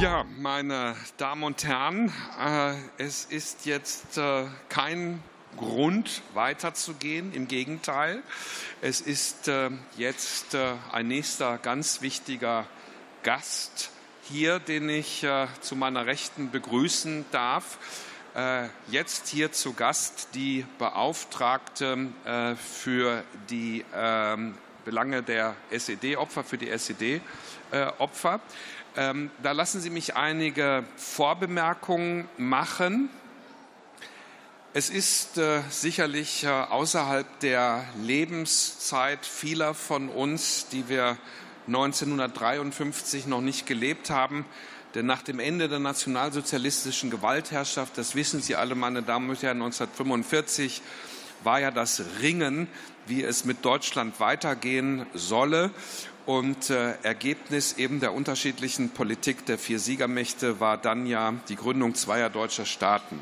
Ja, meine Damen und Herren, äh, es ist jetzt äh, kein Grund weiterzugehen. Im Gegenteil, es ist äh, jetzt ein nächster ganz wichtiger Gast hier, den ich zu meiner Rechten begrüßen darf. Jetzt hier zu Gast die Beauftragte für die ähm, Belange der SED-Opfer, für die SED-Opfer. Ähm, da lassen Sie mich einige Vorbemerkungen machen. Es ist äh, sicherlich äh, außerhalb der Lebenszeit vieler von uns, die wir 1953 noch nicht gelebt haben. Denn nach dem Ende der nationalsozialistischen Gewaltherrschaft, das wissen Sie alle, meine Damen und Herren, 1945 war ja das Ringen, wie es mit Deutschland weitergehen solle. Und äh, Ergebnis eben der unterschiedlichen Politik der vier Siegermächte war dann ja die Gründung zweier deutscher Staaten.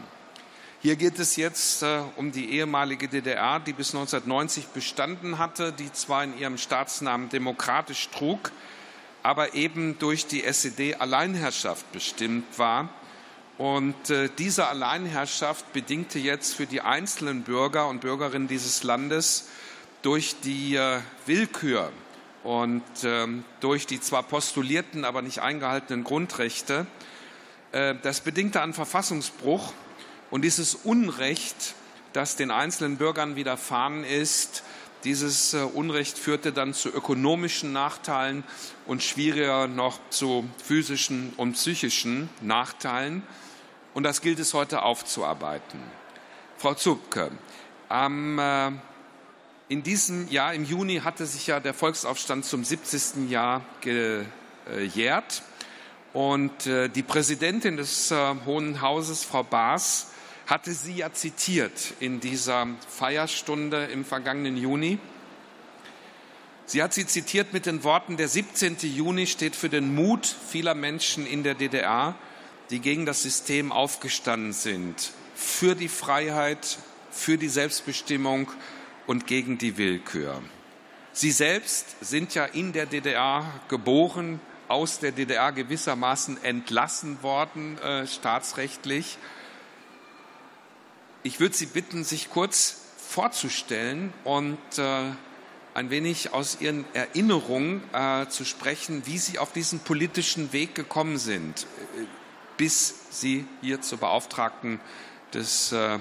Hier geht es jetzt äh, um die ehemalige DDR, die bis 1990 bestanden hatte, die zwar in ihrem Staatsnamen demokratisch trug, aber eben durch die SED-Alleinherrschaft bestimmt war. Und äh, diese Alleinherrschaft bedingte jetzt für die einzelnen Bürger und Bürgerinnen dieses Landes durch die äh, Willkür und ähm, durch die zwar postulierten, aber nicht eingehaltenen Grundrechte, äh, das bedingte einen Verfassungsbruch und dieses Unrecht, das den einzelnen Bürgern widerfahren ist, dieses äh, Unrecht führte dann zu ökonomischen Nachteilen und schwieriger noch zu physischen und psychischen Nachteilen. Und das gilt es heute aufzuarbeiten. Frau Zupke, am, äh, in diesem Jahr, im Juni, hatte sich ja der Volksaufstand zum 70. Jahr gejährt. Und äh, die Präsidentin des äh, Hohen Hauses, Frau Baas, hatte sie ja zitiert in dieser Feierstunde im vergangenen Juni. Sie hat sie zitiert mit den Worten, der 17. Juni steht für den Mut vieler Menschen in der DDR, die gegen das System aufgestanden sind, für die Freiheit, für die Selbstbestimmung und gegen die Willkür. Sie selbst sind ja in der DDR geboren, aus der DDR gewissermaßen entlassen worden, äh, staatsrechtlich ich würde Sie bitten, sich kurz vorzustellen und äh, ein wenig aus Ihren Erinnerungen äh, zu sprechen, wie Sie auf diesen politischen Weg gekommen sind, bis Sie hier zur Beauftragten des, äh,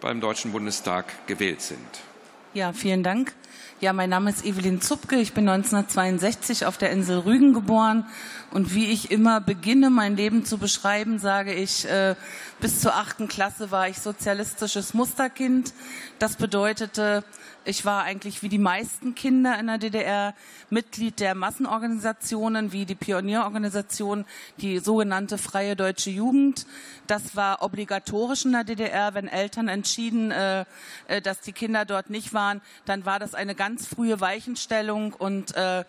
beim Deutschen Bundestag gewählt sind. Ja, vielen Dank. Ja, mein Name ist Evelyn Zupke. Ich bin 1962 auf der Insel Rügen geboren. Und wie ich immer beginne, mein Leben zu beschreiben, sage ich, äh, bis zur achten Klasse war ich sozialistisches Musterkind. Das bedeutete, ich war eigentlich wie die meisten Kinder in der DDR Mitglied der Massenorganisationen wie die Pionierorganisation, die sogenannte Freie Deutsche Jugend. Das war obligatorisch in der DDR. Wenn Eltern entschieden, äh, äh, dass die Kinder dort nicht waren, dann war das eine ganz frühe Weichenstellung und äh,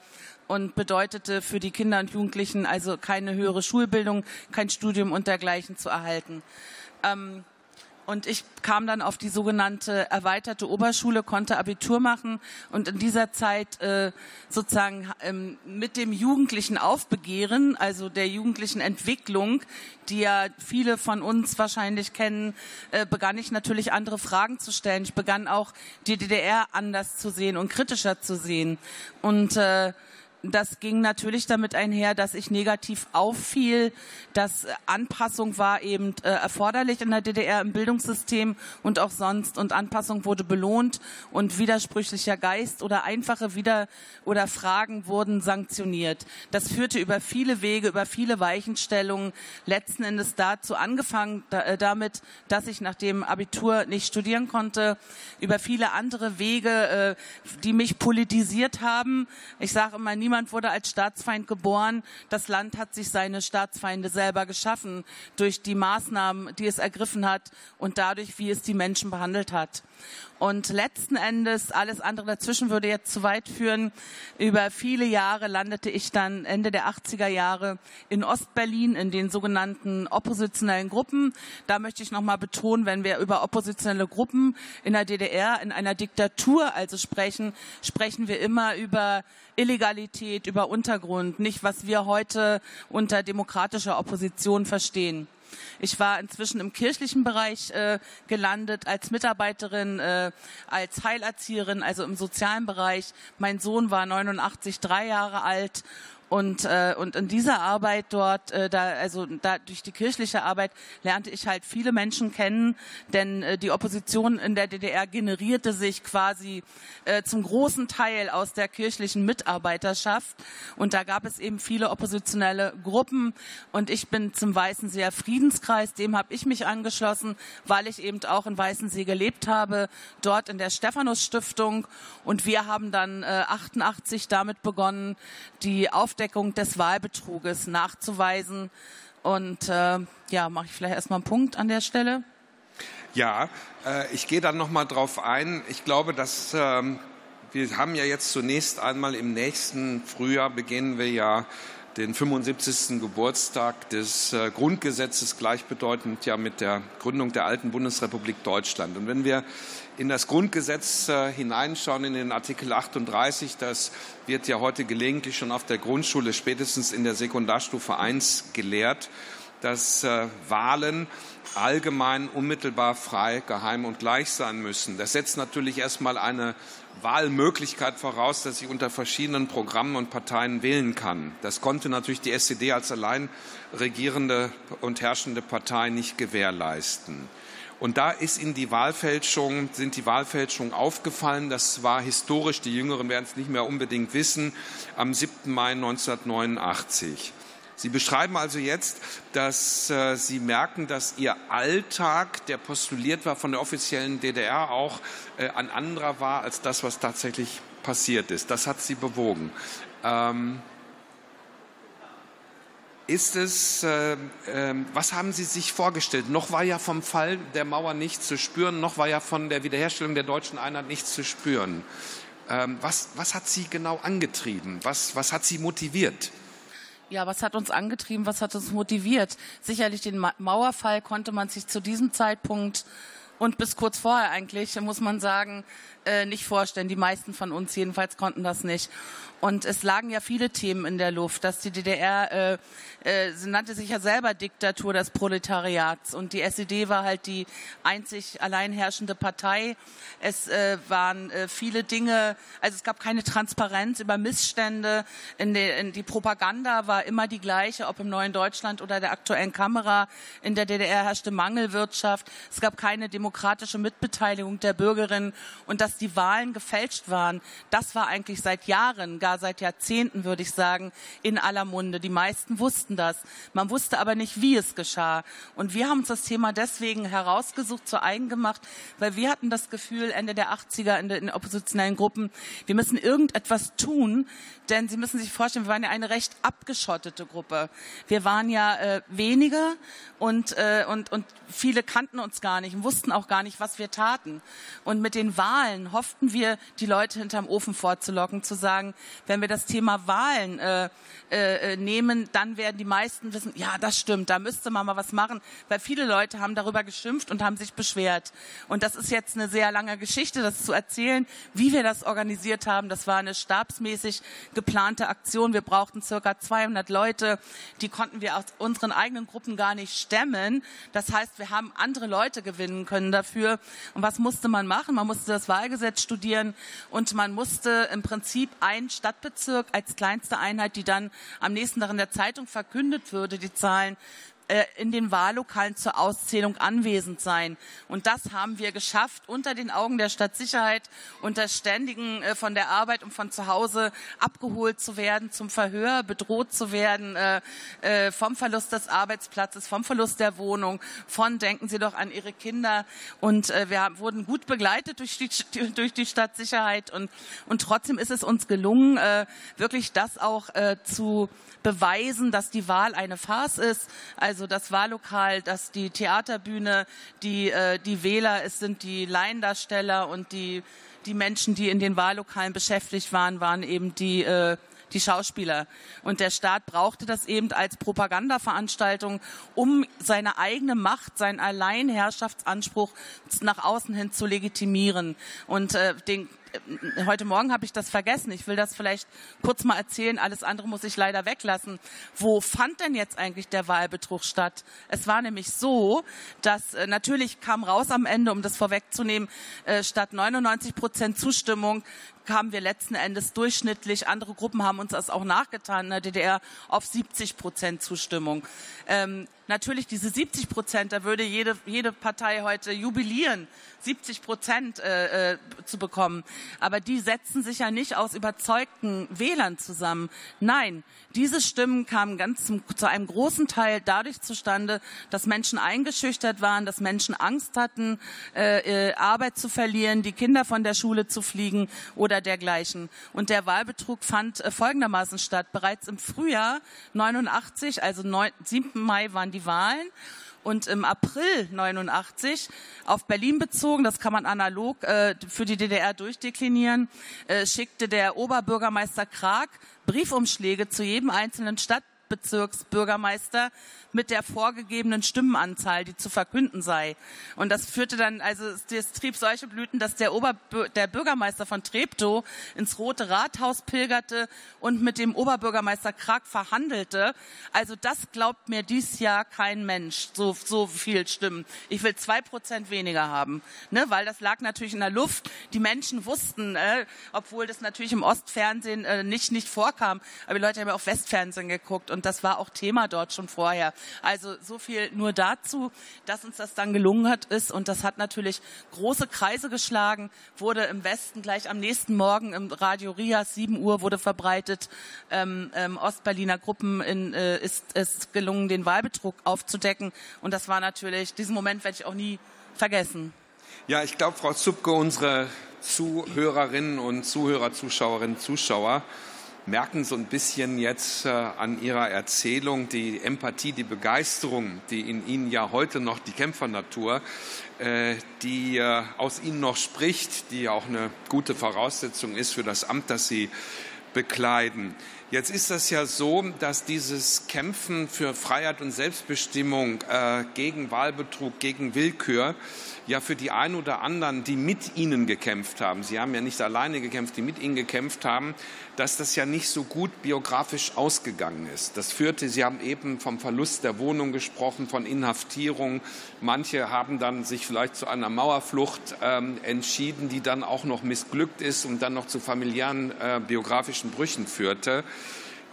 und bedeutete für die Kinder und Jugendlichen also keine höhere Schulbildung, kein Studium und dergleichen zu erhalten. Ähm, und ich kam dann auf die sogenannte erweiterte Oberschule, konnte Abitur machen und in dieser Zeit äh, sozusagen ähm, mit dem jugendlichen Aufbegehren, also der jugendlichen Entwicklung, die ja viele von uns wahrscheinlich kennen, äh, begann ich natürlich andere Fragen zu stellen. Ich begann auch die DDR anders zu sehen und kritischer zu sehen. Und äh, das ging natürlich damit einher, dass ich negativ auffiel, dass Anpassung war eben äh, erforderlich in der DDR im Bildungssystem und auch sonst und Anpassung wurde belohnt und widersprüchlicher Geist oder einfache Wider- oder Fragen wurden sanktioniert. Das führte über viele Wege, über viele Weichenstellungen letzten Endes dazu angefangen da, äh, damit, dass ich nach dem Abitur nicht studieren konnte, über viele andere Wege, äh, die mich politisiert haben. Ich sage immer, niemand Niemand wurde als Staatsfeind geboren. Das Land hat sich seine Staatsfeinde selber geschaffen durch die Maßnahmen, die es ergriffen hat und dadurch, wie es die Menschen behandelt hat. Und letzten Endes, alles andere dazwischen würde jetzt zu weit führen. Über viele Jahre landete ich dann Ende der 80er Jahre in Ostberlin in den sogenannten oppositionellen Gruppen. Da möchte ich nochmal betonen, wenn wir über oppositionelle Gruppen in der DDR, in einer Diktatur also sprechen, sprechen wir immer über Illegalität über Untergrund, nicht was wir heute unter demokratischer Opposition verstehen. Ich war inzwischen im kirchlichen Bereich äh, gelandet als Mitarbeiterin, äh, als Heilerzieherin, also im sozialen Bereich. Mein Sohn war 89, drei Jahre alt und, äh, und in dieser Arbeit dort, äh, da, also da durch die kirchliche Arbeit lernte ich halt viele Menschen kennen, denn äh, die Opposition in der DDR generierte sich quasi äh, zum großen Teil aus der kirchlichen Mitarbeiterschaft. Und da gab es eben viele oppositionelle Gruppen. Und ich bin zum Weißenseer Friedenskreis, dem habe ich mich angeschlossen, weil ich eben auch in Weißensee gelebt habe, dort in der Stephanus Stiftung. Und wir haben dann äh, 88 damit begonnen, die auf Aufdeckung des Wahlbetruges nachzuweisen. Und äh, ja, mache ich vielleicht erstmal einen Punkt an der Stelle. Ja, äh, ich gehe dann noch mal drauf ein. Ich glaube, dass ähm, wir haben ja jetzt zunächst einmal im nächsten Frühjahr beginnen wir ja den 75. Geburtstag des äh, Grundgesetzes, gleichbedeutend ja mit der Gründung der alten Bundesrepublik Deutschland. Und wenn wir in das Grundgesetz äh, hineinschauen, in den Artikel 38, das wird ja heute gelegentlich schon auf der Grundschule, spätestens in der Sekundarstufe 1 gelehrt, dass äh, Wahlen allgemein, unmittelbar, frei, geheim und gleich sein müssen. Das setzt natürlich erstmal eine Wahlmöglichkeit voraus, dass ich unter verschiedenen Programmen und Parteien wählen kann. Das konnte natürlich die SED als allein regierende und herrschende Partei nicht gewährleisten. Und da ist in die Wahlfälschung, sind die Wahlfälschungen aufgefallen. Das war historisch, die Jüngeren werden es nicht mehr unbedingt wissen, am 7. Mai 1989. Sie beschreiben also jetzt, dass äh, Sie merken, dass Ihr Alltag, der postuliert war von der offiziellen DDR, auch äh, ein anderer war als das, was tatsächlich passiert ist. Das hat Sie bewogen. Ähm, ist es, äh, äh, was haben Sie sich vorgestellt? Noch war ja vom Fall der Mauer nichts zu spüren, noch war ja von der Wiederherstellung der deutschen Einheit nichts zu spüren. Ähm, was, was hat Sie genau angetrieben? Was, was hat Sie motiviert? Ja, was hat uns angetrieben? Was hat uns motiviert? Sicherlich den Mauerfall konnte man sich zu diesem Zeitpunkt und bis kurz vorher eigentlich, muss man sagen, äh, nicht vorstellen. Die meisten von uns jedenfalls konnten das nicht. Und es lagen ja viele Themen in der Luft, dass die DDR, äh, äh, sie nannte sich ja selber Diktatur des Proletariats und die SED war halt die einzig allein herrschende Partei. Es äh, waren äh, viele Dinge, also es gab keine Transparenz über Missstände. In, de, in die Propaganda war immer die gleiche, ob im neuen Deutschland oder der aktuellen Kamera. In der DDR herrschte Mangelwirtschaft. Es gab keine demokratische Mitbeteiligung der Bürgerinnen und dass die Wahlen gefälscht waren, das war eigentlich seit Jahren, gar seit Jahrzehnten, würde ich sagen, in aller Munde. Die meisten wussten das. Man wusste aber nicht, wie es geschah. Und wir haben uns das Thema deswegen herausgesucht, zu eigen gemacht, weil wir hatten das Gefühl, Ende der 80er in den oppositionellen Gruppen, wir müssen irgendetwas tun, denn Sie müssen sich vorstellen, wir waren ja eine recht abgeschottete Gruppe. Wir waren ja äh, weniger und, äh, und, und viele kannten uns gar nicht und wussten auch gar nicht, was wir taten. Und mit den Wahlen hofften wir, die Leute hinterm Ofen vorzulocken, zu sagen, wenn wir das Thema Wahlen äh, äh, nehmen, dann werden die meisten wissen, ja, das stimmt, da müsste man mal was machen, weil viele Leute haben darüber geschimpft und haben sich beschwert. Und das ist jetzt eine sehr lange Geschichte, das zu erzählen, wie wir das organisiert haben. Das war eine stabsmäßig geplante Aktion. Wir brauchten circa 200 Leute, die konnten wir aus unseren eigenen Gruppen gar nicht stemmen. Das heißt, wir haben andere Leute gewinnen können dafür. Und was musste man machen? Man musste das Wahlgesetz studieren. Und man musste im Prinzip einen Stadtbezirk als kleinste Einheit, die dann am nächsten Tag in der Zeitung verkündet würde, die Zahlen, äh, in den Wahllokalen zur Auszählung anwesend sein. Und das haben wir geschafft unter den Augen der Stadtsicherheit, unter ständigen äh, von der Arbeit und von zu Hause abgeholt zu werden, zum Verhör bedroht zu werden, äh, vom Verlust des Arbeitsplatzes, vom Verlust der Wohnung, von denken Sie doch an Ihre Kinder. Und wir wurden gut begleitet durch die, durch die Stadtsicherheit und, und trotzdem ist es uns gelungen, wirklich das auch zu beweisen, dass die Wahl eine Farce ist. Also das Wahllokal, dass die Theaterbühne, die, äh, die Wähler, es sind die Laiendarsteller und die, die Menschen, die in den Wahllokalen beschäftigt waren, waren eben die äh, die Schauspieler. Und der Staat brauchte das eben als Propagandaveranstaltung, um seine eigene Macht, seinen Alleinherrschaftsanspruch nach außen hin zu legitimieren. Und äh, den heute Morgen habe ich das vergessen. Ich will das vielleicht kurz mal erzählen. Alles andere muss ich leider weglassen. Wo fand denn jetzt eigentlich der Wahlbetrug statt? Es war nämlich so, dass äh, natürlich kam raus am Ende, um das vorwegzunehmen, äh, statt 99 Prozent Zustimmung kamen wir letzten Endes durchschnittlich, andere Gruppen haben uns das auch nachgetan in der DDR, auf 70 Prozent Zustimmung. Ähm, natürlich diese 70 Prozent, da würde jede, jede Partei heute jubilieren, 70 Prozent äh, äh, zu bekommen. Aber die setzen sich ja nicht aus überzeugten Wählern zusammen. Nein, diese Stimmen kamen ganz zum, zu einem großen Teil dadurch zustande, dass Menschen eingeschüchtert waren, dass Menschen Angst hatten, äh, äh, Arbeit zu verlieren, die Kinder von der Schule zu fliegen oder dergleichen. Und der Wahlbetrug fand äh, folgendermaßen statt. Bereits im Frühjahr 89, also 9, 7. Mai waren die Wahlen. Und im April 89 auf Berlin bezogen, das kann man analog äh, für die DDR durchdeklinieren, äh, schickte der Oberbürgermeister Krag Briefumschläge zu jedem einzelnen Stadtbezirksbürgermeister mit der vorgegebenen Stimmenanzahl, die zu verkünden sei. Und das führte dann, also es trieb solche Blüten, dass der, Ober, der Bürgermeister von Treptow ins Rote Rathaus pilgerte und mit dem Oberbürgermeister Krag verhandelte. Also das glaubt mir dies Jahr kein Mensch, so, so viel Stimmen. Ich will zwei Prozent weniger haben, ne? weil das lag natürlich in der Luft. Die Menschen wussten, äh, obwohl das natürlich im Ostfernsehen äh, nicht, nicht vorkam, aber die Leute haben ja auch Westfernsehen geguckt und das war auch Thema dort schon vorher. Also so viel nur dazu, dass uns das dann gelungen hat ist und das hat natürlich große Kreise geschlagen, wurde im Westen gleich am nächsten Morgen im Radio Rias 7 Uhr wurde verbreitet. Ähm, ähm, Ostberliner Gruppen in, äh, ist es gelungen, den Wahlbetrug aufzudecken und das war natürlich, diesen Moment werde ich auch nie vergessen. Ja, ich glaube, Frau Zupke, unsere Zuhörerinnen und Zuhörer, Zuschauerinnen, Zuschauer, merken so ein bisschen jetzt äh, an Ihrer Erzählung die Empathie, die Begeisterung, die in Ihnen ja heute noch die Kämpfernatur, äh, die äh, aus Ihnen noch spricht, die auch eine gute Voraussetzung ist für das Amt, das Sie bekleiden. Jetzt ist das ja so, dass dieses Kämpfen für Freiheit und Selbstbestimmung äh, gegen Wahlbetrug, gegen Willkür ja für die einen oder anderen, die mit Ihnen gekämpft haben, Sie haben ja nicht alleine gekämpft, die mit Ihnen gekämpft haben, dass das ja nicht so gut biografisch ausgegangen ist. Das führte, Sie haben eben vom Verlust der Wohnung gesprochen, von Inhaftierung. Manche haben dann sich vielleicht zu einer Mauerflucht ähm, entschieden, die dann auch noch missglückt ist und dann noch zu familiären äh, biografischen Brüchen führte.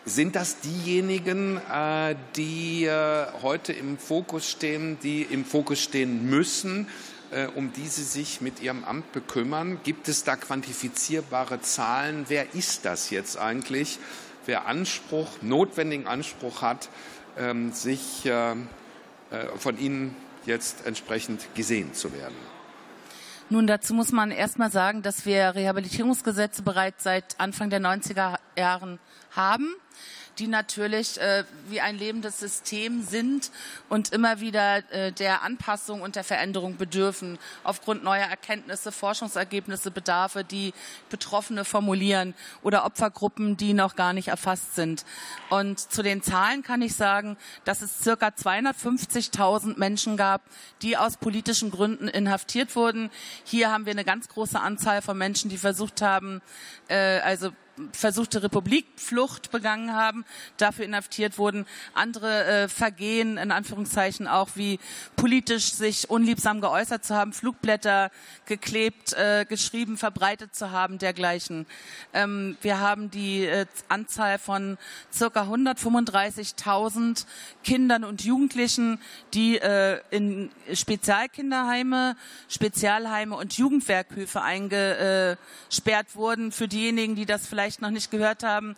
Sind das diejenigen, äh, die äh, heute im Fokus stehen, die im Fokus stehen müssen? Äh, um die Sie sich mit Ihrem Amt bekümmern? Gibt es da quantifizierbare Zahlen? Wer ist das jetzt eigentlich? Wer Anspruch, notwendigen Anspruch hat, ähm, sich von Ihnen jetzt entsprechend gesehen zu werden? Nun, dazu muss man erstmal sagen, dass wir Rehabilitierungsgesetze bereits seit Anfang der 90er Jahren haben die natürlich äh, wie ein lebendes System sind und immer wieder äh, der Anpassung und der Veränderung bedürfen, aufgrund neuer Erkenntnisse, Forschungsergebnisse, Bedarfe, die Betroffene formulieren oder Opfergruppen, die noch gar nicht erfasst sind. Und zu den Zahlen kann ich sagen, dass es circa 250.000 Menschen gab, die aus politischen Gründen inhaftiert wurden. Hier haben wir eine ganz große Anzahl von Menschen, die versucht haben, äh, also versuchte Republikflucht begangen haben, dafür inhaftiert wurden. Andere äh, Vergehen, in Anführungszeichen auch wie politisch sich unliebsam geäußert zu haben, Flugblätter geklebt, äh, geschrieben, verbreitet zu haben, dergleichen. Ähm, wir haben die äh, Anzahl von circa 135.000 Kindern und Jugendlichen, die äh, in Spezialkinderheime, Spezialheime und Jugendwerkhöfe eingesperrt wurden. Für diejenigen, die das vielleicht vielleicht noch nicht gehört haben,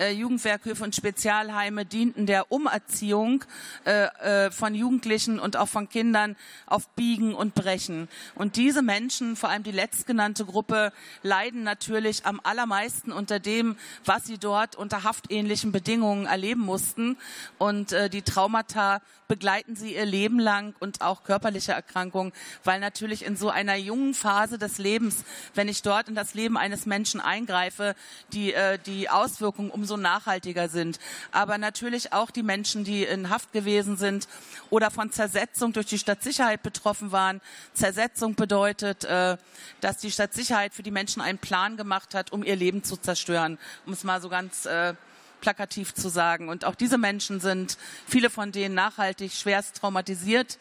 äh, Jugendwerkhöfe und Spezialheime dienten der Umerziehung äh, äh, von Jugendlichen und auch von Kindern auf Biegen und Brechen. Und diese Menschen, vor allem die letztgenannte Gruppe, leiden natürlich am allermeisten unter dem, was sie dort unter haftähnlichen Bedingungen erleben mussten. Und äh, die Traumata begleiten sie ihr Leben lang und auch körperliche Erkrankungen, weil natürlich in so einer jungen Phase des Lebens, wenn ich dort in das Leben eines Menschen eingreife, die, äh, die Auswirkungen umso nachhaltiger sind. Aber natürlich auch die Menschen, die in Haft gewesen sind oder von Zersetzung durch die Stadtsicherheit betroffen waren. Zersetzung bedeutet, äh, dass die Stadtsicherheit für die Menschen einen Plan gemacht hat, um ihr Leben zu zerstören, um es mal so ganz äh, plakativ zu sagen. Und auch diese Menschen sind, viele von denen nachhaltig schwerst traumatisiert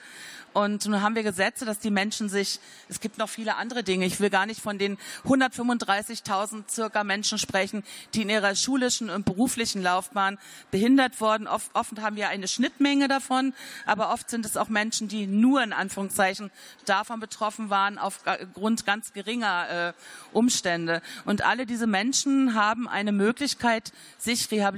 und nun haben wir Gesetze, dass die Menschen sich, es gibt noch viele andere Dinge. Ich will gar nicht von den 135.000 circa Menschen sprechen, die in ihrer schulischen und beruflichen Laufbahn behindert wurden. Oft, oft haben wir eine Schnittmenge davon, aber oft sind es auch Menschen, die nur in Anführungszeichen davon betroffen waren aufgrund ganz geringer äh, Umstände. Und alle diese Menschen haben eine Möglichkeit, sich rehabilitieren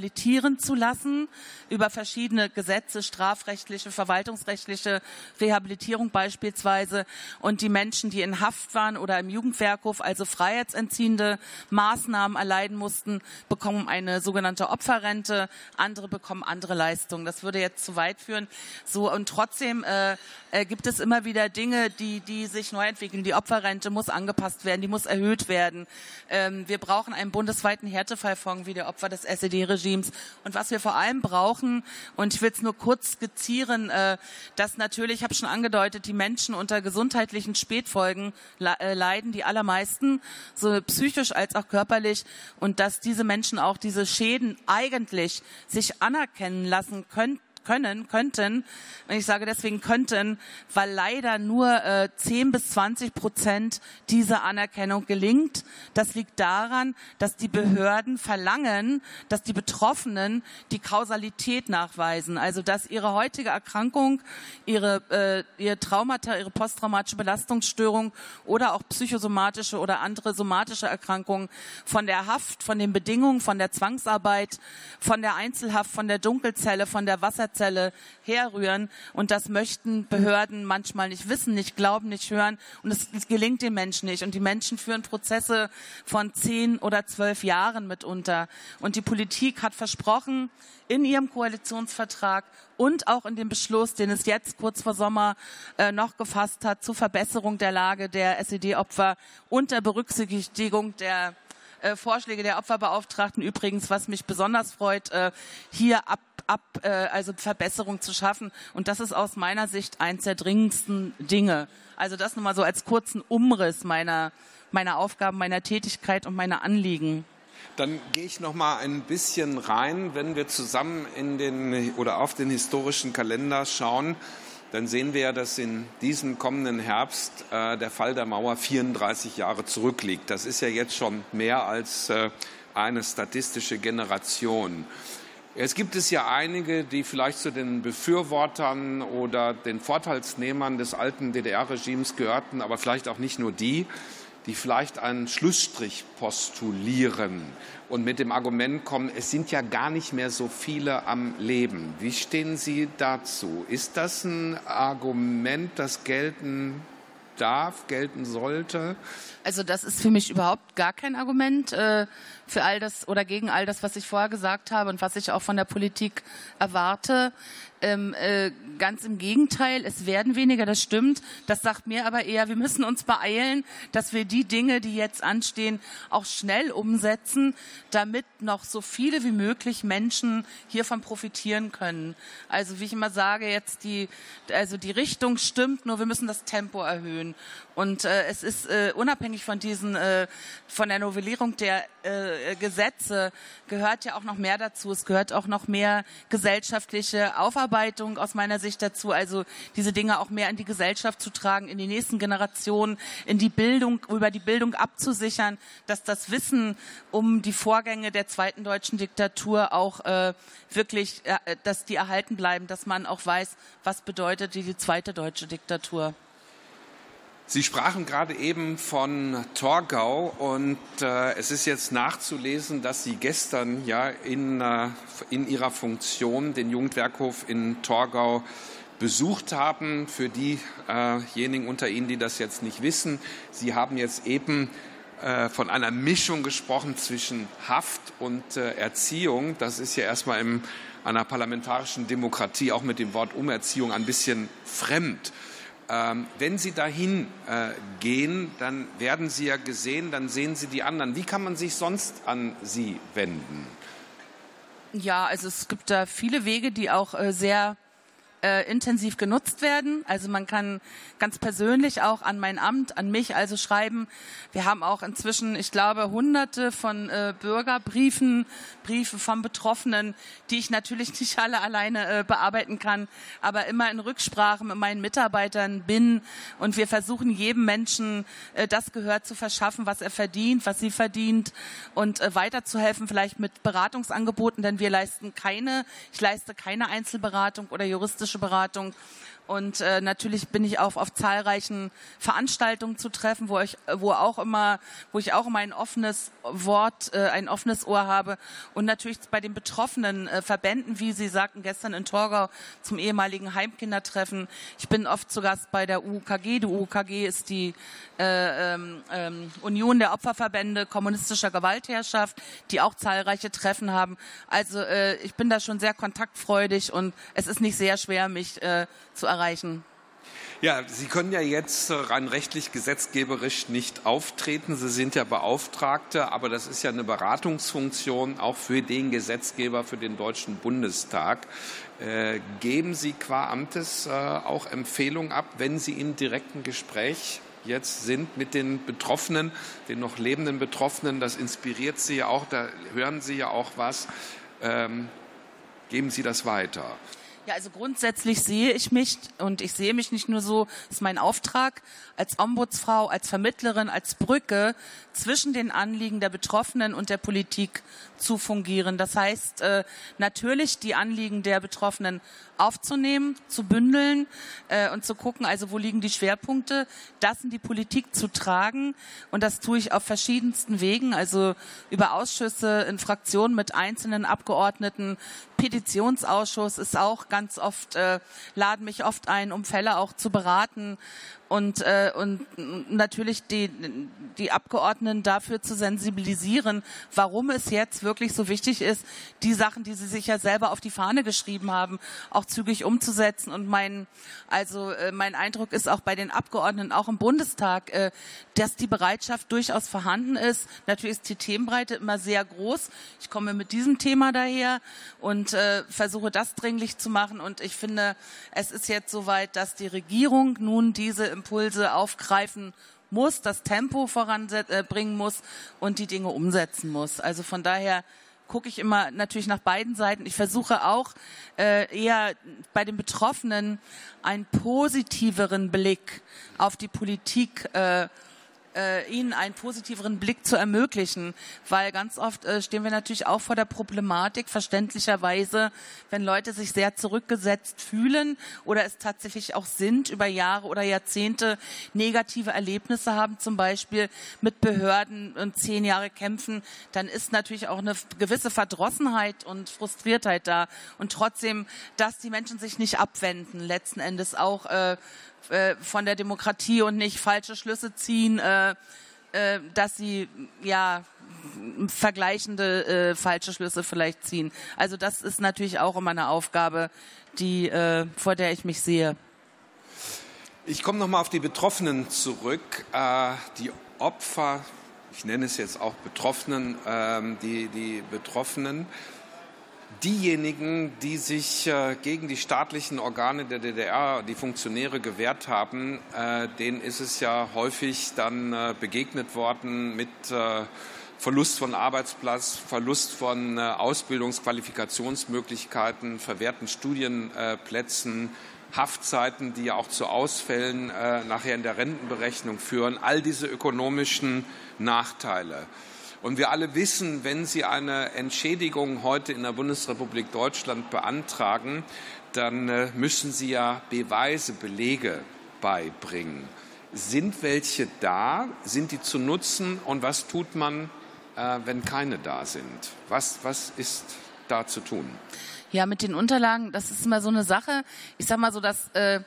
zu lassen über verschiedene Gesetze, strafrechtliche, verwaltungsrechtliche Rehabilitierung Rehabilitierung beispielsweise und die Menschen, die in Haft waren oder im Jugendwerkhof, also freiheitsentziehende Maßnahmen erleiden mussten, bekommen eine sogenannte Opferrente, andere bekommen andere Leistungen. Das würde jetzt zu weit führen. So und trotzdem äh, äh, gibt es immer wieder Dinge, die, die sich neu entwickeln. Die Opferrente muss angepasst werden, die muss erhöht werden. Ähm, wir brauchen einen bundesweiten Härtefallfonds wie der Opfer des SED-Regimes. Und was wir vor allem brauchen, und ich will es nur kurz skizzieren, äh, dass natürlich, ich habe schon angedeutet, die Menschen unter gesundheitlichen Spätfolgen äh, leiden, die allermeisten, so psychisch als auch körperlich, und dass diese Menschen auch diese Schäden eigentlich sich anerkennen lassen könnten können, könnten. Und ich sage deswegen könnten, weil leider nur äh, 10 bis 20 Prozent dieser Anerkennung gelingt. Das liegt daran, dass die Behörden verlangen, dass die Betroffenen die Kausalität nachweisen. Also dass ihre heutige Erkrankung, ihre, äh, ihr Traumata, ihre posttraumatische Belastungsstörung oder auch psychosomatische oder andere somatische Erkrankungen von der Haft, von den Bedingungen, von der Zwangsarbeit, von der Einzelhaft, von der Dunkelzelle, von der Wasser Steuerzelle herrühren. Und das möchten Behörden manchmal nicht wissen, nicht glauben, nicht hören. Und es, es gelingt den Menschen nicht. Und die Menschen führen Prozesse von zehn oder zwölf Jahren mitunter. Und die Politik hat versprochen, in ihrem Koalitionsvertrag und auch in dem Beschluss, den es jetzt kurz vor Sommer äh, noch gefasst hat, zur Verbesserung der Lage der SED-Opfer unter Berücksichtigung der äh, Vorschläge der Opferbeauftragten übrigens, was mich besonders freut, äh, hier ab ab, äh, also Verbesserung zu schaffen. Und das ist aus meiner Sicht eins der dringendsten Dinge. Also das nur mal so als kurzen Umriss meiner, meiner Aufgaben, meiner Tätigkeit und meiner Anliegen. Dann gehe ich noch mal ein bisschen rein, wenn wir zusammen in den oder auf den historischen Kalender schauen. Dann sehen wir ja, dass in diesem kommenden Herbst äh, der Fall der Mauer 34 Jahre zurückliegt. Das ist ja jetzt schon mehr als äh, eine statistische Generation. Jetzt gibt es ja einige, die vielleicht zu den Befürwortern oder den Vorteilsnehmern des alten DDR-Regimes gehörten, aber vielleicht auch nicht nur die, die vielleicht einen Schlussstrich postulieren und mit dem Argument kommen, es sind ja gar nicht mehr so viele am Leben. Wie stehen Sie dazu? Ist das ein Argument, das gelten darf, gelten sollte? Also das ist für mich überhaupt gar kein Argument äh, für all das oder gegen all das, was ich vorher gesagt habe und was ich auch von der Politik erwarte. Ähm, äh, ganz im Gegenteil, es werden weniger, das stimmt. Das sagt mir aber eher, wir müssen uns beeilen, dass wir die Dinge, die jetzt anstehen, auch schnell umsetzen, damit noch so viele wie möglich Menschen hiervon profitieren können. Also wie ich immer sage, jetzt die, also die Richtung stimmt, nur wir müssen das Tempo erhöhen. Und äh, es ist äh, unabhängig von diesen, äh, von der Novellierung der äh, Gesetze gehört ja auch noch mehr dazu. Es gehört auch noch mehr gesellschaftliche Aufarbeitung aus meiner Sicht dazu. Also diese Dinge auch mehr in die Gesellschaft zu tragen, in die nächsten Generationen, in die Bildung, über die Bildung abzusichern, dass das Wissen um die Vorgänge der zweiten deutschen Diktatur auch äh, wirklich, äh, dass die erhalten bleiben, dass man auch weiß, was bedeutet die zweite deutsche Diktatur. Sie sprachen gerade eben von Torgau und äh, es ist jetzt nachzulesen, dass Sie gestern ja in, äh, in Ihrer Funktion den Jugendwerkhof in Torgau besucht haben. Für diejenigen unter Ihnen, die das jetzt nicht wissen, Sie haben jetzt eben äh, von einer Mischung gesprochen zwischen Haft und äh, Erziehung. Das ist ja erstmal in einer parlamentarischen Demokratie auch mit dem Wort Umerziehung ein bisschen fremd. Ähm, wenn Sie dahin äh, gehen, dann werden Sie ja gesehen, dann sehen Sie die anderen. Wie kann man sich sonst an Sie wenden? Ja, also es gibt da viele Wege, die auch äh, sehr äh, intensiv genutzt werden. Also man kann ganz persönlich auch an mein Amt, an mich also schreiben. Wir haben auch inzwischen, ich glaube, hunderte von äh, Bürgerbriefen, Briefe von Betroffenen, die ich natürlich nicht alle alleine äh, bearbeiten kann, aber immer in Rücksprache mit meinen Mitarbeitern bin. Und wir versuchen jedem Menschen äh, das Gehör zu verschaffen, was er verdient, was sie verdient und äh, weiterzuhelfen, vielleicht mit Beratungsangeboten, denn wir leisten keine, ich leiste keine Einzelberatung oder juristische juristische Beratung. Und äh, natürlich bin ich auch auf zahlreichen Veranstaltungen zu treffen, wo ich, wo auch immer, wo ich auch immer ein offenes Wort, äh, ein offenes Ohr habe. Und natürlich bei den betroffenen äh, Verbänden, wie Sie sagten gestern in Torgau zum ehemaligen Heimkindertreffen. Ich bin oft zu Gast bei der UKG. Die UKG ist die äh, ähm, ähm, Union der Opferverbände kommunistischer Gewaltherrschaft, die auch zahlreiche Treffen haben. Also äh, ich bin da schon sehr kontaktfreudig und es ist nicht sehr schwer, mich äh, zu erreichen. Ja, Sie können ja jetzt rein rechtlich gesetzgeberisch nicht auftreten. Sie sind ja Beauftragte, aber das ist ja eine Beratungsfunktion auch für den Gesetzgeber, für den Deutschen Bundestag. Äh, geben Sie qua Amtes äh, auch Empfehlungen ab, wenn Sie im direkten Gespräch jetzt sind mit den Betroffenen, den noch lebenden Betroffenen? Das inspiriert Sie ja auch, da hören Sie ja auch was. Ähm, geben Sie das weiter? Ja, also grundsätzlich sehe ich mich und ich sehe mich nicht nur so, ist mein Auftrag als Ombudsfrau, als Vermittlerin, als Brücke zwischen den Anliegen der Betroffenen und der Politik zu fungieren. Das heißt, äh, natürlich die Anliegen der Betroffenen aufzunehmen, zu bündeln äh, und zu gucken, also wo liegen die Schwerpunkte, das in die Politik zu tragen. Und das tue ich auf verschiedensten Wegen, also über Ausschüsse in Fraktionen mit einzelnen Abgeordneten. Petitionsausschuss ist auch ganz oft, äh, laden mich oft ein, um Fälle auch zu beraten und, äh, und natürlich die, die Abgeordneten dafür zu sensibilisieren, warum es jetzt wirklich so wichtig ist, die Sachen, die sie sich ja selber auf die Fahne geschrieben haben, auch zügig umzusetzen. Und mein, also äh, mein Eindruck ist auch bei den Abgeordneten, auch im Bundestag, äh, dass die Bereitschaft durchaus vorhanden ist. Natürlich ist die Themenbreite immer sehr groß. Ich komme mit diesem Thema daher und äh, versuche das dringlich zu machen. Und ich finde, es ist jetzt soweit, dass die Regierung nun diese Impulse aufgreifen muss, das Tempo voranbringen muss und die Dinge umsetzen muss. Also von daher gucke ich immer natürlich nach beiden Seiten. Ich versuche auch äh, eher bei den Betroffenen einen positiveren Blick auf die Politik äh, äh, ihnen einen positiveren Blick zu ermöglichen, weil ganz oft äh, stehen wir natürlich auch vor der Problematik, verständlicherweise, wenn Leute sich sehr zurückgesetzt fühlen oder es tatsächlich auch sind, über Jahre oder Jahrzehnte negative Erlebnisse haben, zum Beispiel mit Behörden und zehn Jahre kämpfen, dann ist natürlich auch eine gewisse Verdrossenheit und Frustriertheit da. Und trotzdem, dass die Menschen sich nicht abwenden, letzten Endes auch äh, äh, von der Demokratie und nicht falsche Schlüsse ziehen, äh, äh, dass sie ja vergleichende falsche Schlüsse vielleicht ziehen. Also das ist natürlich auch immer eine Aufgabe, die vor der ich mich sehe. Ich komme noch mal auf die Betroffenen zurück, die Opfer. Ich nenne es jetzt auch Betroffenen, ähm, die, die Betroffenen diejenigen, die sich äh, gegen die staatlichen Organe der DDR, die Funktionäre gewehrt haben, äh, denen ist es ja häufig dann äh, begegnet worden mit Verlust von Arbeitsplatz, Verlust von Ausbildungsqualifikationsmöglichkeiten, verwehrten Studienplätzen, Haftzeiten, die ja auch zu Ausfällen nachher in der Rentenberechnung führen. All diese ökonomischen Nachteile. Und wir alle wissen, wenn Sie eine Entschädigung heute in der Bundesrepublik Deutschland beantragen, dann äh, müssen Sie ja Beweise, Belege beibringen. Sind welche da? Sind die zu nutzen? Und was tut man, äh, wenn keine da sind? Was, was ist da zu tun? Ja, mit den Unterlagen, das ist immer so eine Sache. Ich sage mal so, dass äh,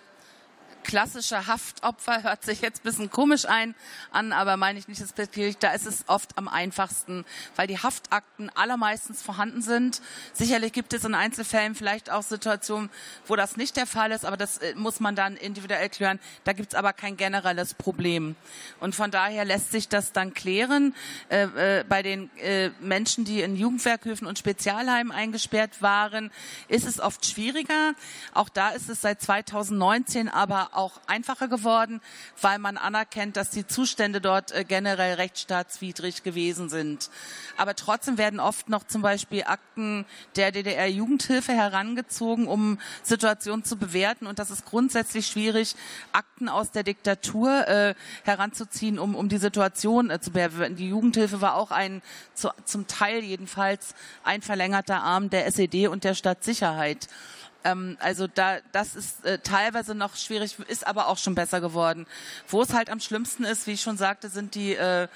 klassische Haftopfer hört sich jetzt ein bisschen komisch ein, an, aber meine ich nicht respektierlich. Da ist es oft am einfachsten, weil die Haftakten allermeistens vorhanden sind. Sicherlich gibt es in Einzelfällen vielleicht auch Situationen, wo das nicht der Fall ist, aber das äh, muss man dann individuell klären. Da gibt es aber kein generelles Problem. Und von daher lässt sich das dann klären. Äh, äh, bei den äh, Menschen, die in Jugendwerkhöfen und Spezialheimen eingesperrt waren, ist es oft schwieriger. Auch da ist es seit 2019 aber auch einfacher geworden, weil man anerkennt, dass die Zustände dort äh, generell rechtsstaatswidrig gewesen sind. Aber trotzdem werden oft noch zum Beispiel Akten der DDR-Jugendhilfe herangezogen, um Situationen zu bewerten. Und das ist grundsätzlich schwierig, Akten aus der Diktatur äh, heranzuziehen, um, um die Situation äh, zu bewerten. Die Jugendhilfe war auch ein, zu, zum Teil jedenfalls, ein verlängerter Arm der SED und der Stadtsicherheit. Ähm, also da, das ist äh, teilweise noch schwierig, ist aber auch schon besser geworden. Wo es halt am schlimmsten ist, wie ich schon sagte, sind die äh,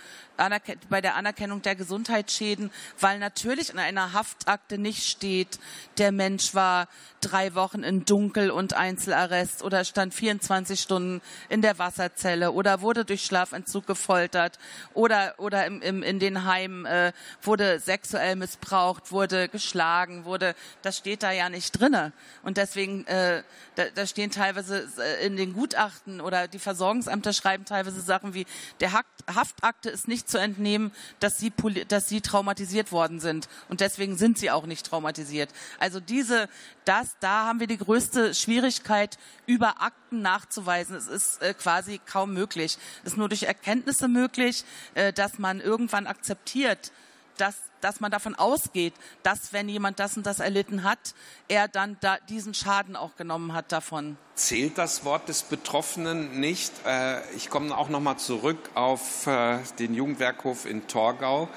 bei der Anerkennung der Gesundheitsschäden, weil natürlich in einer Haftakte nicht steht, der Mensch war drei Wochen in Dunkel- und Einzelarrest oder stand 24 Stunden in der Wasserzelle oder wurde durch Schlafentzug gefoltert oder, oder im, im, in den Heimen äh, wurde sexuell missbraucht, wurde geschlagen, wurde, das steht da ja nicht drinne. Und deswegen, äh, da, da stehen teilweise äh, in den Gutachten oder die Versorgungsämter schreiben teilweise Sachen wie, der Haftakte ist nicht zu entnehmen, dass sie, dass sie traumatisiert worden sind. Und deswegen sind sie auch nicht traumatisiert. Also diese, das, da haben wir die größte Schwierigkeit, über Akten nachzuweisen. Es ist äh, quasi kaum möglich. Es ist nur durch Erkenntnisse möglich, äh, dass man irgendwann akzeptiert, dass, dass man davon ausgeht, dass wenn jemand das und das erlitten hat, er dann da diesen Schaden auch genommen hat davon. Zählt das Wort des Betroffenen nicht? Äh, ich komme auch noch mal zurück auf äh, den Jugendwerkhof in Torgau.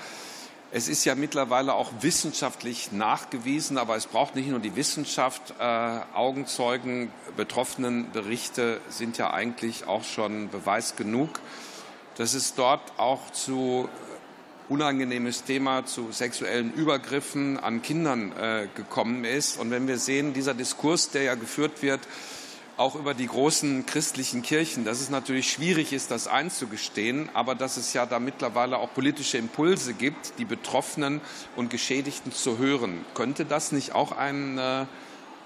Es ist ja mittlerweile auch wissenschaftlich nachgewiesen, aber es braucht nicht nur die Wissenschaft. Äh, Augenzeugen, Betroffenenberichte sind ja eigentlich auch schon Beweis genug, dass es dort auch zu unangenehmes Thema zu sexuellen Übergriffen an Kindern äh, gekommen ist. Und wenn wir sehen, dieser Diskurs, der ja geführt wird, auch über die großen christlichen Kirchen, dass es natürlich schwierig ist, das einzugestehen, aber dass es ja da mittlerweile auch politische Impulse gibt, die Betroffenen und Geschädigten zu hören. Könnte das nicht auch ein äh,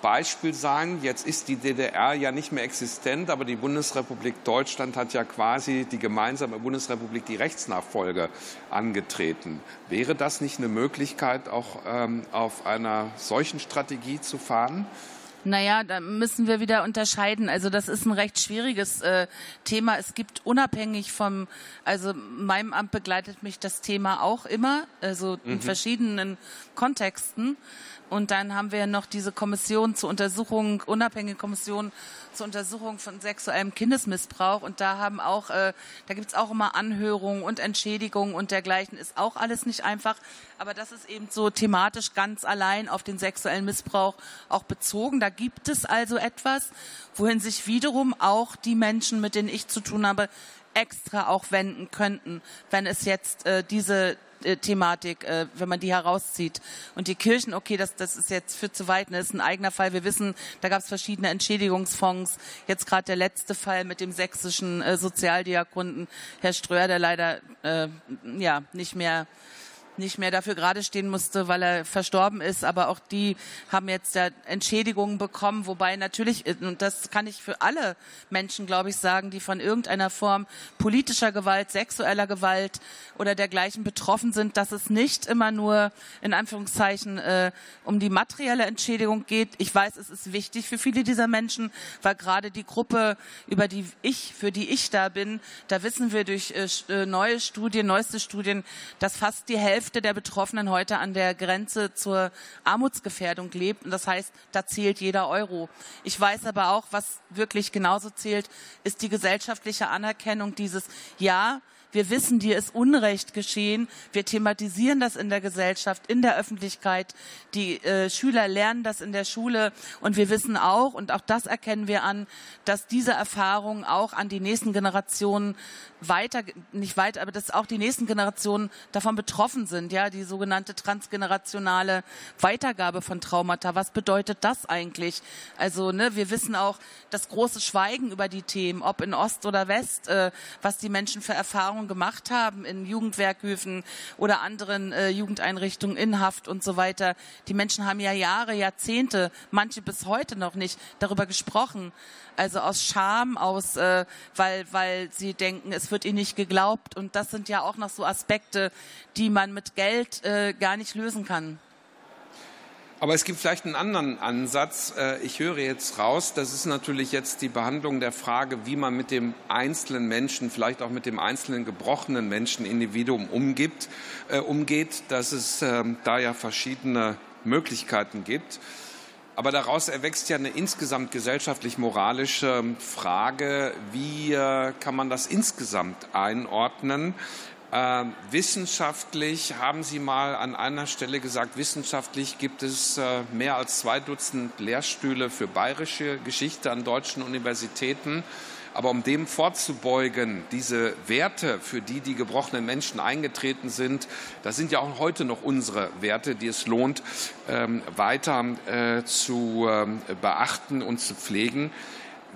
Beispiel sein. Jetzt ist die DDR ja nicht mehr existent, aber die Bundesrepublik Deutschland hat ja quasi die gemeinsame Bundesrepublik die Rechtsnachfolge angetreten. Wäre das nicht eine Möglichkeit, auch ähm, auf einer solchen Strategie zu fahren? Naja, da müssen wir wieder unterscheiden. Also das ist ein recht schwieriges äh, Thema. Es gibt unabhängig vom, also meinem Amt begleitet mich das Thema auch immer, also in mhm. verschiedenen Kontexten. Und dann haben wir noch diese Kommission zur Untersuchung, unabhängige Kommission zur Untersuchung von sexuellem Kindesmissbrauch. Und da haben auch, äh, da gibt's auch immer Anhörungen und Entschädigungen und dergleichen. Ist auch alles nicht einfach. Aber das ist eben so thematisch ganz allein auf den sexuellen Missbrauch auch bezogen. Da gibt es also etwas, wohin sich wiederum auch die Menschen, mit denen ich zu tun habe, extra auch wenden könnten, wenn es jetzt äh, diese Thematik, äh, wenn man die herauszieht. Und die Kirchen, okay, das, das ist jetzt für zu weit, ne, das ist ein eigener Fall. Wir wissen, da gab es verschiedene Entschädigungsfonds. Jetzt gerade der letzte Fall mit dem sächsischen äh, Sozialdiakonen, Herr Ströer, der leider äh, ja nicht mehr nicht mehr dafür gerade stehen musste, weil er verstorben ist. Aber auch die haben jetzt ja Entschädigungen bekommen, wobei natürlich, und das kann ich für alle Menschen, glaube ich, sagen, die von irgendeiner Form politischer Gewalt, sexueller Gewalt oder dergleichen betroffen sind, dass es nicht immer nur in Anführungszeichen äh, um die materielle Entschädigung geht. Ich weiß, es ist wichtig für viele dieser Menschen, weil gerade die Gruppe, über die ich, für die ich da bin, da wissen wir durch äh, äh neue Studien, neueste Studien, dass fast die Hälfte Hälfte der Betroffenen heute an der Grenze zur Armutsgefährdung lebt. Und das heißt, da zählt jeder Euro. Ich weiß aber auch, was wirklich genauso zählt, ist die gesellschaftliche Anerkennung dieses Ja, Wir wissen, dir ist Unrecht geschehen. Wir thematisieren das in der Gesellschaft, in der Öffentlichkeit. Die äh, Schüler lernen das in der Schule. Und wir wissen auch, und auch das erkennen wir an, dass diese Erfahrungen auch an die nächsten Generationen weiter, nicht weiter, aber dass auch die nächsten Generationen davon betroffen sind. Ja, die sogenannte transgenerationale Weitergabe von Traumata. Was bedeutet das eigentlich? Also, ne, wir wissen auch, das große Schweigen über die Themen, ob in Ost oder West, äh, was die Menschen für Erfahrungen gemacht haben in Jugendwerkhöfen oder anderen äh, Jugendeinrichtungen in Haft und so weiter. Die Menschen haben ja Jahre, Jahrzehnte, manche bis heute noch nicht darüber gesprochen. Also aus Scham, aus, äh, weil, weil sie denken, es wird ihnen nicht geglaubt. Und das sind ja auch noch so Aspekte, die man mit Geld äh, gar nicht lösen kann. Aber es gibt vielleicht einen anderen Ansatz. Äh, ich höre jetzt raus, das ist natürlich jetzt die Behandlung der Frage, wie man mit dem einzelnen Menschen, vielleicht auch mit dem einzelnen gebrochenen Menschenindividuum umgibt, äh, umgeht, dass es äh, da ja verschiedene Möglichkeiten gibt. Aber daraus erwächst ja eine insgesamt gesellschaftlich-moralische Frage, wie äh, kann man das insgesamt einordnen? Äh, wissenschaftlich haben Sie mal an einer Stelle gesagt, wissenschaftlich gibt es äh, mehr als zwei Dutzend Lehrstühle für bayerische Geschichte an deutschen Universitäten. Aber um dem vorzubeugen, diese Werte, für die die gebrochenen Menschen eingetreten sind, das sind ja auch heute noch unsere Werte, die es lohnt, ähm, weiter äh, zu ähm, beachten und zu pflegen.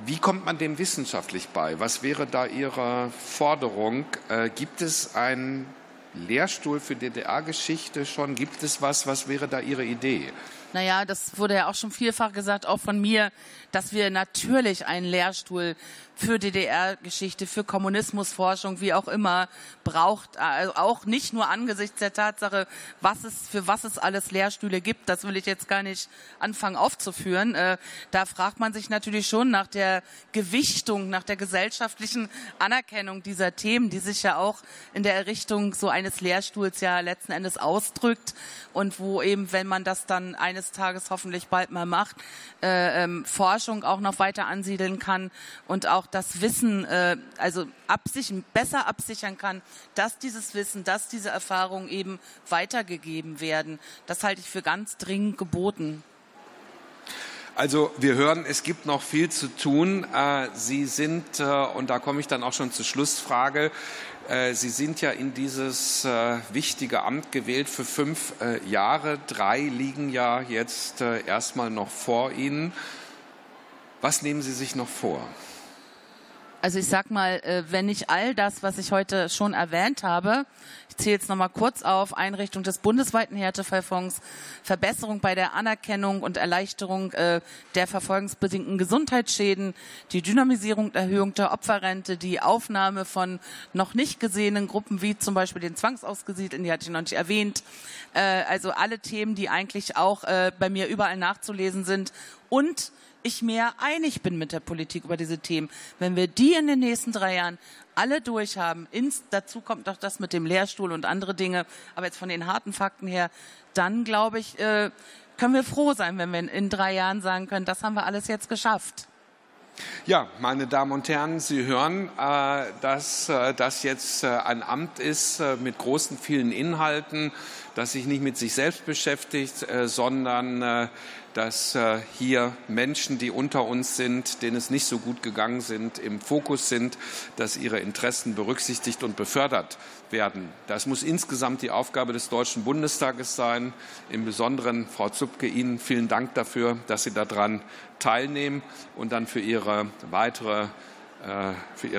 Wie kommt man dem wissenschaftlich bei? Was wäre da Ihre Forderung? Äh, gibt es einen Lehrstuhl für DDR-Geschichte schon? Gibt es was? Was wäre da Ihre Idee? Naja, das wurde ja auch schon vielfach gesagt, auch von mir, dass wir natürlich einen Lehrstuhl für DDR-Geschichte, für Kommunismusforschung, wie auch immer, braucht. Also auch nicht nur angesichts der Tatsache, was es, für was es alles Lehrstühle gibt. Das will ich jetzt gar nicht anfangen aufzuführen. Äh, da fragt man sich natürlich schon nach der Gewichtung, nach der gesellschaftlichen Anerkennung dieser Themen, die sich ja auch in der Errichtung so eines Lehrstuhls ja letzten Endes ausdrückt und wo eben, wenn man das dann eines Tages hoffentlich bald mal macht, äh, ähm, Forschung auch noch weiter ansiedeln kann und auch das Wissen, äh, also absichern, besser absichern kann, dass dieses Wissen, dass diese Erfahrungen eben weitergegeben werden. Das halte ich für ganz dringend geboten. Also wir hören, es gibt noch viel zu tun. Äh, Sie sind, äh, und da komme ich dann auch schon zur Schlussfrage, äh, Sie sind ja in dieses wichtige Amt gewählt für fünf Jahre. Drei liegen ja jetzt erstmal noch vor Ihnen. Was nehmen Sie sich noch vor? Also ich sag mal, äh, wenn nicht all das, was ich heute schon erwähnt habe, ich zähle jetzt nochmal kurz auf, Einrichtung des bundesweiten Härtefallfonds, Verbesserung bei der Anerkennung und Erleichterung äh, der verfolgungsbedingten Gesundheitsschäden, die Dynamisierung, Erhöhung der Opferrente, die Aufnahme von noch nicht gesehenen Gruppen wie zum Beispiel den Zwangsausgesiedelten, die hatte ich noch nicht erwähnt, äh, also alle Themen, die eigentlich auch bei mir überall nachzulesen sind. Und ich mehr einig bin mit der Politik über diese Themen. Wenn wir die in den nächsten drei Jahren alle durchhaben, ins, dazu kommt noch das mit dem Lehrstuhl und andere Dinge, aber jetzt von den harten Fakten her, dann glaube ich, äh, können wir froh sein, wenn wir in, drei Jahren sagen können, das haben wir alles jetzt geschafft. Ja, meine Damen und Herren, Sie hören, äh, dass äh, das jetzt äh, ein Amt ist mit großen, vielen Inhalten, das sich nicht mit sich selbst beschäftigt, sondern dass äh, hier Menschen, die unter uns sind, denen es nicht so gut gegangen sind, im Fokus sind, dass ihre Interessen berücksichtigt und befördert werden. Das muss insgesamt die Aufgabe des Deutschen Bundestages sein. Im Besonderen, Frau Zupke, Ihnen vielen Dank dafür, dass Sie daran teilnehmen und dann für Ihre weitere, für Ihre